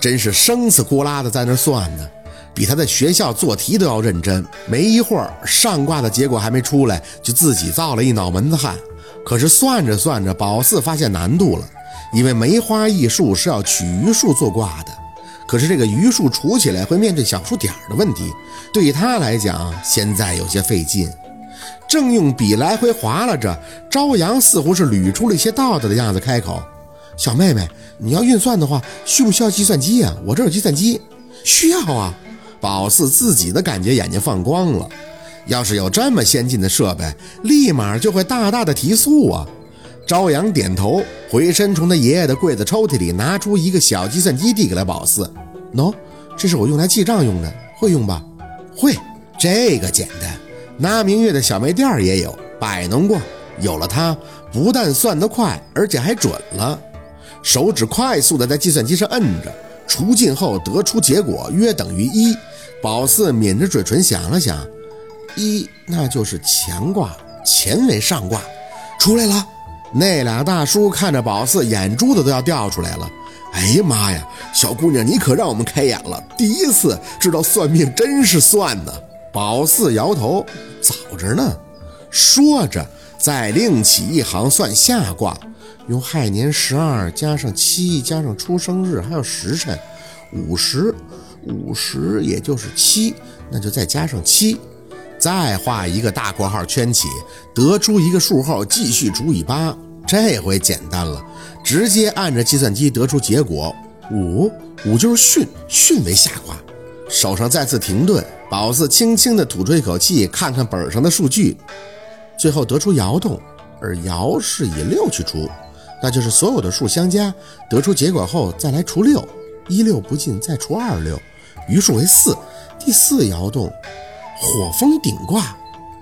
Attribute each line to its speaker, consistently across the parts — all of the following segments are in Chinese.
Speaker 1: 真是生死呼啦的在那算呢，比他在学校做题都要认真。没一会儿，上卦的结果还没出来，就自己造了一脑门子汗。可是算着算着，宝四发现难度了，因为梅花易数是要取余数做卦的，可是这个余数除起来会面对小数点的问题，对他来讲现在有些费劲。正用笔来回划拉着，朝阳似乎是捋出了一些道道的样子，开口：“小妹妹，你要运算的话，需不需要计算机呀？我这有计算机。需要啊。”宝四自己的感觉眼睛放光了，要是有这么先进的设备，立马就会大大的提速啊！朝阳点头，回身从他爷爷的柜子抽屉里拿出一个小计算机，递给了宝四：“喏，这是我用来记账用的，会用吧？会，这个简单。”那明月的小卖店也有摆弄过，有了它，不但算得快，而且还准了。手指快速的在计算机上摁着，除尽后得出结果约等于一。宝四抿着嘴唇想了想，一那就是乾卦，乾为上卦，出来了。那俩大叔看着宝四，眼珠子都要掉出来了。哎呀妈呀，小姑娘你可让我们开眼了，第一次知道算命真是算呢。宝四摇头。早着呢，说着，再另起一行算下卦，用亥年十二加上七加上出生日还有时辰，五十，五十也就是七，那就再加上七，再画一个大括号圈起，得出一个数后继续除以八。这回简单了，直接按着计算机得出结果，五五就是巽，巽为下卦。手上再次停顿。宝四轻轻地吐出一口气，看看本上的数据，最后得出爻动，而爻是以六去除，那就是所有的数相加，得出结果后再来除六，一六不尽再除二六，余数为四。第四爻动，火风顶卦。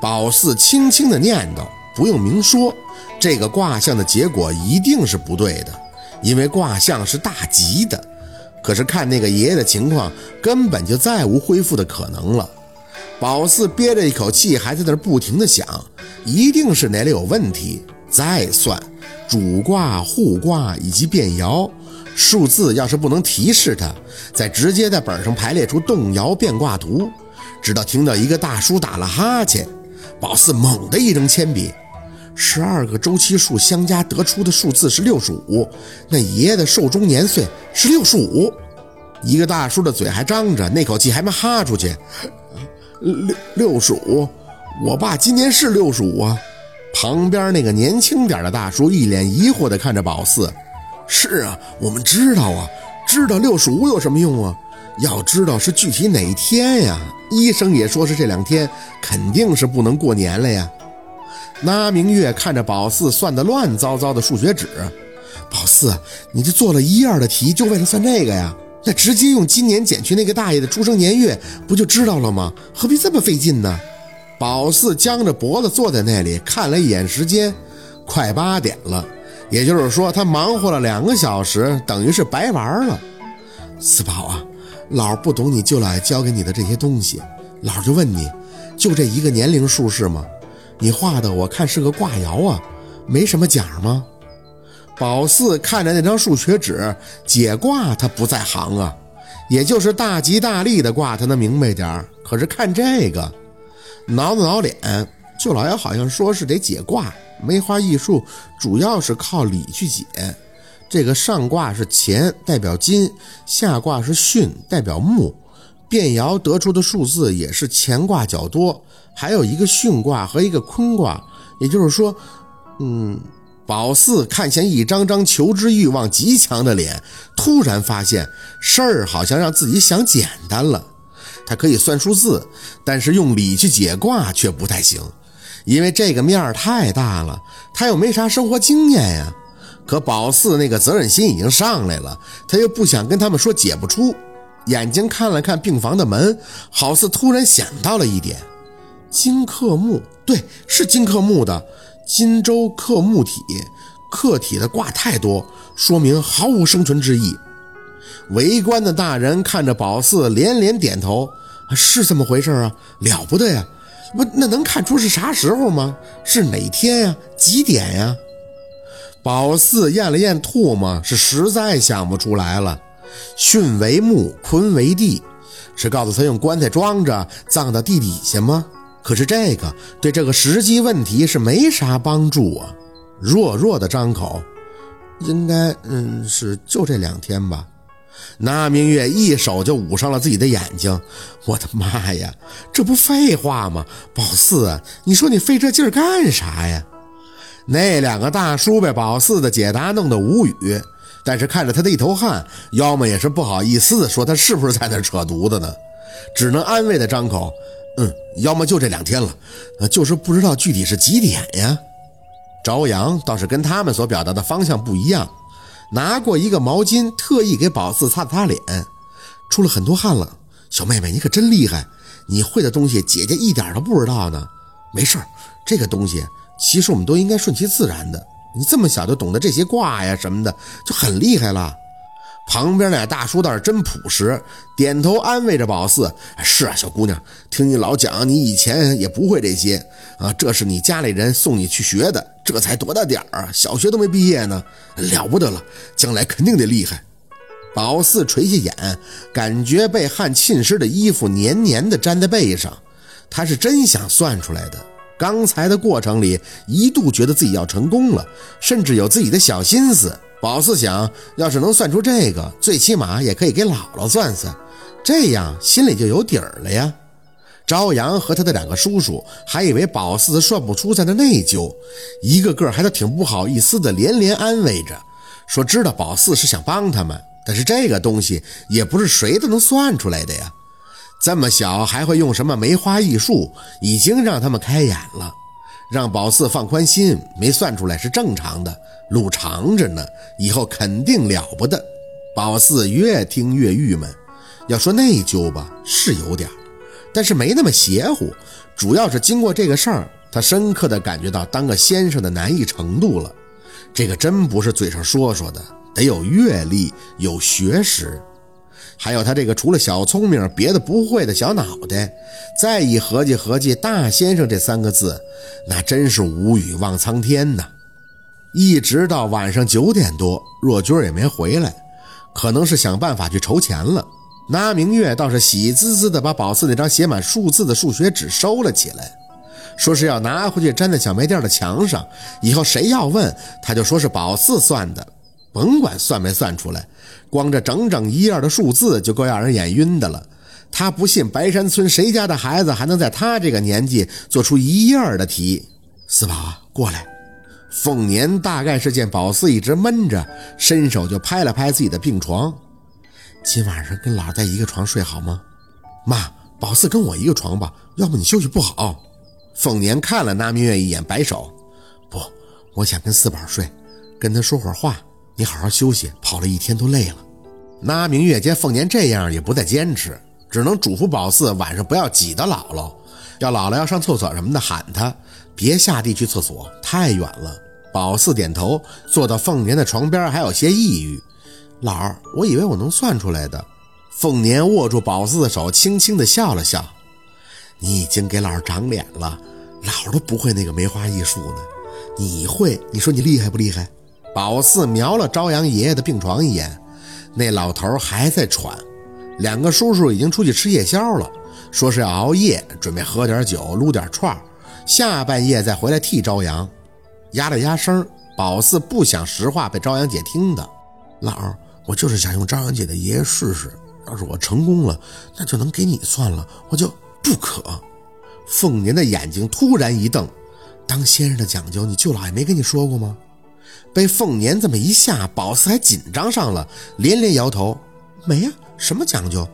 Speaker 1: 宝四轻轻地念叨，不用明说，这个卦象的结果一定是不对的，因为卦象是大吉的。可是看那个爷爷的情况，根本就再无恢复的可能了。宝四憋着一口气，还在那儿不停的想，一定是哪里有问题。再算主卦、互卦以及变爻数字，要是不能提示他，再直接在本上排列出动摇变卦图。直到听到一个大叔打了哈欠，宝四猛地一扔铅笔。十二个周期数相加得出的数字是六十五，那爷爷的寿终年岁是六十五。一个大叔的嘴还张着，那口气还没哈出去。六六十五，我爸今年是六十五啊。旁边那个年轻点的大叔一脸疑惑地看着宝四。是啊，我们知道啊，知道六十五有什么用啊？要知道是具体哪一天呀？医生也说是这两天，肯定是不能过年了呀。那明月看着宝四算得乱糟糟的数学纸，宝四，你这做了一页的题就为了算这个呀？那直接用今年减去那个大爷的出生年月，不就知道了吗？何必这么费劲呢？宝四僵着脖子坐在那里，看了一眼时间，快八点了，也就是说他忙活了两个小时，等于是白玩了。四宝啊，老不懂你舅姥爷教给你的这些东西，老就问你，就这一个年龄数是吗？你画的我看是个卦爻啊，没什么讲吗？宝四看着那张数学纸，解卦他不在行啊，也就是大吉大利的卦他能明白点可是看这个，挠了挠脸，舅老爷好像说是得解卦，梅花易数主要是靠理去解。这个上卦是乾，代表金；下卦是巽，代表木。变爻得出的数字也是乾卦较多。还有一个巽卦和一个坤卦，也就是说，嗯，宝四看见一张张求知欲望极强的脸，突然发现事儿好像让自己想简单了。他可以算数字，但是用理去解卦却不太行，因为这个面儿太大了，他又没啥生活经验呀。可宝四那个责任心已经上来了，他又不想跟他们说解不出，眼睛看了看病房的门，好似突然想到了一点。金克木，对，是金克木的。金周克木体，克体的卦太多，说明毫无生存之意。围观的大人看着宝四，连连点头，是这么回事啊，了不得呀！不，那能看出是啥时候吗？是哪天呀？几点呀？宝四咽了咽唾沫，是实在想不出来了。巽为木，坤为地，是告诉他用棺材装着，葬到地底下吗？可是这个对这个实际问题是没啥帮助啊。弱弱的张口，应该，嗯，是就这两天吧。那明月一手就捂上了自己的眼睛。我的妈呀，这不废话吗？宝四，你说你费这劲儿干啥呀？那两个大叔被宝四的解答弄得无语，但是看着他的一头汗，要么也是不好意思说他是不是在那扯犊子呢，只能安慰的张口，嗯，要么就这两天了，就是不知道具体是几点呀。朝阳倒是跟他们所表达的方向不一样。拿过一个毛巾，特意给宝四擦了擦脸，出了很多汗了。小妹妹，你可真厉害，你会的东西姐姐一点都不知道呢。没事儿，这个东西其实我们都应该顺其自然的。你这么小就懂得这些卦呀什么的，就很厉害了。旁边那大叔倒是真朴实，点头安慰着宝四：“是啊，小姑娘，听你老讲，你以前也不会这些啊，这是你家里人送你去学的，这才多大点儿啊，小学都没毕业呢，了不得了，将来肯定得厉害。”宝四垂下眼，感觉被汗浸湿的衣服黏黏的粘在背上，他是真想算出来的。刚才的过程里，一度觉得自己要成功了，甚至有自己的小心思。宝四想，要是能算出这个，最起码也可以给姥姥算算，这样心里就有底儿了呀。朝阳和他的两个叔叔还以为宝四算不出在那内疚，一个个还都挺不好意思的，连连安慰着，说知道宝四是想帮他们，但是这个东西也不是谁都能算出来的呀。这么小还会用什么梅花易数，已经让他们开眼了。让宝四放宽心，没算出来是正常的，路长着呢，以后肯定了不得。宝四越听越郁闷，要说内疚吧，是有点，但是没那么邪乎。主要是经过这个事儿，他深刻的感觉到当个先生的难易程度了。这个真不是嘴上说说的，得有阅历，有学识。还有他这个除了小聪明别的不会的小脑袋，再一合计合计“大先生”这三个字，那真是无语望苍天呐！一直到晚上九点多，若军也没回来，可能是想办法去筹钱了。那明月倒是喜滋滋的把宝四那张写满数字的数学纸收了起来，说是要拿回去粘在小卖店的墙上，以后谁要问，他就说是宝四算的。甭管算没算出来，光这整整一页的数字就够让人眼晕的了。他不信白山村谁家的孩子还能在他这个年纪做出一页的题。四宝，过来。凤年大概是见宝四一直闷着，伸手就拍了拍自己的病床。今晚上跟老在一个床睡好吗？妈，宝四跟我一个床吧，要不你休息不好。凤年看了那明月一眼，摆手：“不，我想跟四宝睡，跟他说会儿话。”你好好休息，跑了一天都累了。那明月见凤年这样，也不再坚持，只能嘱咐宝四晚上不要挤到姥姥，要姥姥要上厕所什么的喊他，别下地去厕所，太远了。宝四点头，坐到凤年的床边，还有些抑郁。老儿，我以为我能算出来的。凤年握住宝四的手，轻轻地笑了笑。你已经给老儿长脸了，老儿都不会那个梅花易数呢，你会？你说你厉害不厉害？宝四瞄了朝阳爷爷的病床一眼，那老头还在喘。两个叔叔已经出去吃夜宵了，说是要熬夜，准备喝点酒，撸点串下半夜再回来替朝阳。压了压声，宝四不想实话被朝阳姐听的。老儿，我就是想用朝阳姐的爷爷试试，要是我成功了，那就能给你算了。我就不可。凤年的眼睛突然一瞪，当先生的讲究，你舅老爷没跟你说过吗？被凤年这么一吓，宝四还紧张上了，连连摇头：“没呀，什么讲究？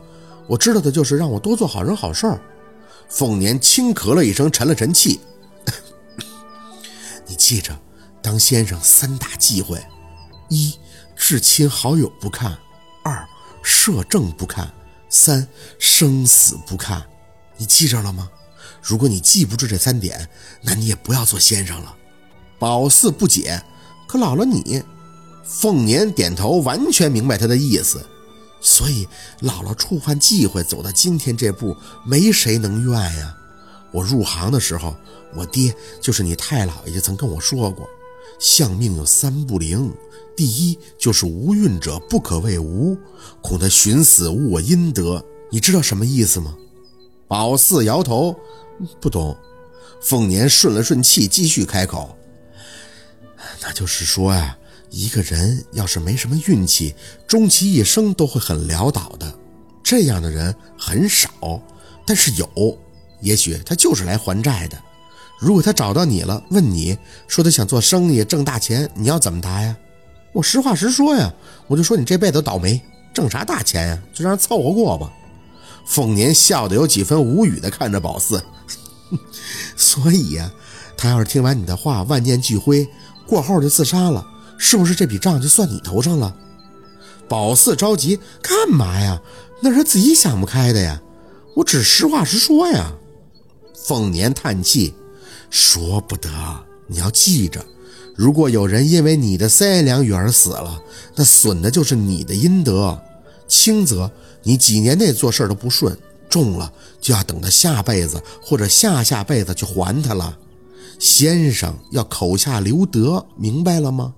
Speaker 1: 我知道的就是让我多做好人好事儿。”凤年轻咳了一声，沉了沉气：“ 你记着，当先生三大忌讳：一、至亲好友不看；二、摄政不看；三、生死不看。你记着了吗？如果你记不住这三点，那你也不要做先生了。”宝四不解。可姥姥你，凤年点头，完全明白他的意思。所以姥姥触犯忌讳，走到今天这步，没谁能怨呀。我入行的时候，我爹就是你太姥爷，曾跟我说过，相命有三不灵：第一就是无孕者不可谓无，恐他寻死误我阴德。你知道什么意思吗？宝四摇头，不懂。凤年顺了顺气，继续开口：“那就是说呀，一个人要是没什么运气，终其一生都会很潦倒的。这样的人很少，但是有。也许他就是来还债的。如果他找到你了，问你说他想做生意挣大钱，你要怎么答呀？我实话实说呀，我就说你这辈子倒霉，挣啥大钱呀？就让人凑合过吧。”凤年笑得有几分无语的看着宝四，所以呀，他要是听完你的话，万念俱灰，过后就自杀了，是不是这笔账就算你头上了？宝四着急，干嘛呀？那是他自己想不开的呀，我只实话实说呀。凤年叹气，说不得，你要记着，如果有人因为你的三言两语而死了，那损的就是你的阴德，轻则。你几年内做事都不顺，重了就要等到下辈子或者下下辈子去还他了。先生要口下留德，明白了吗？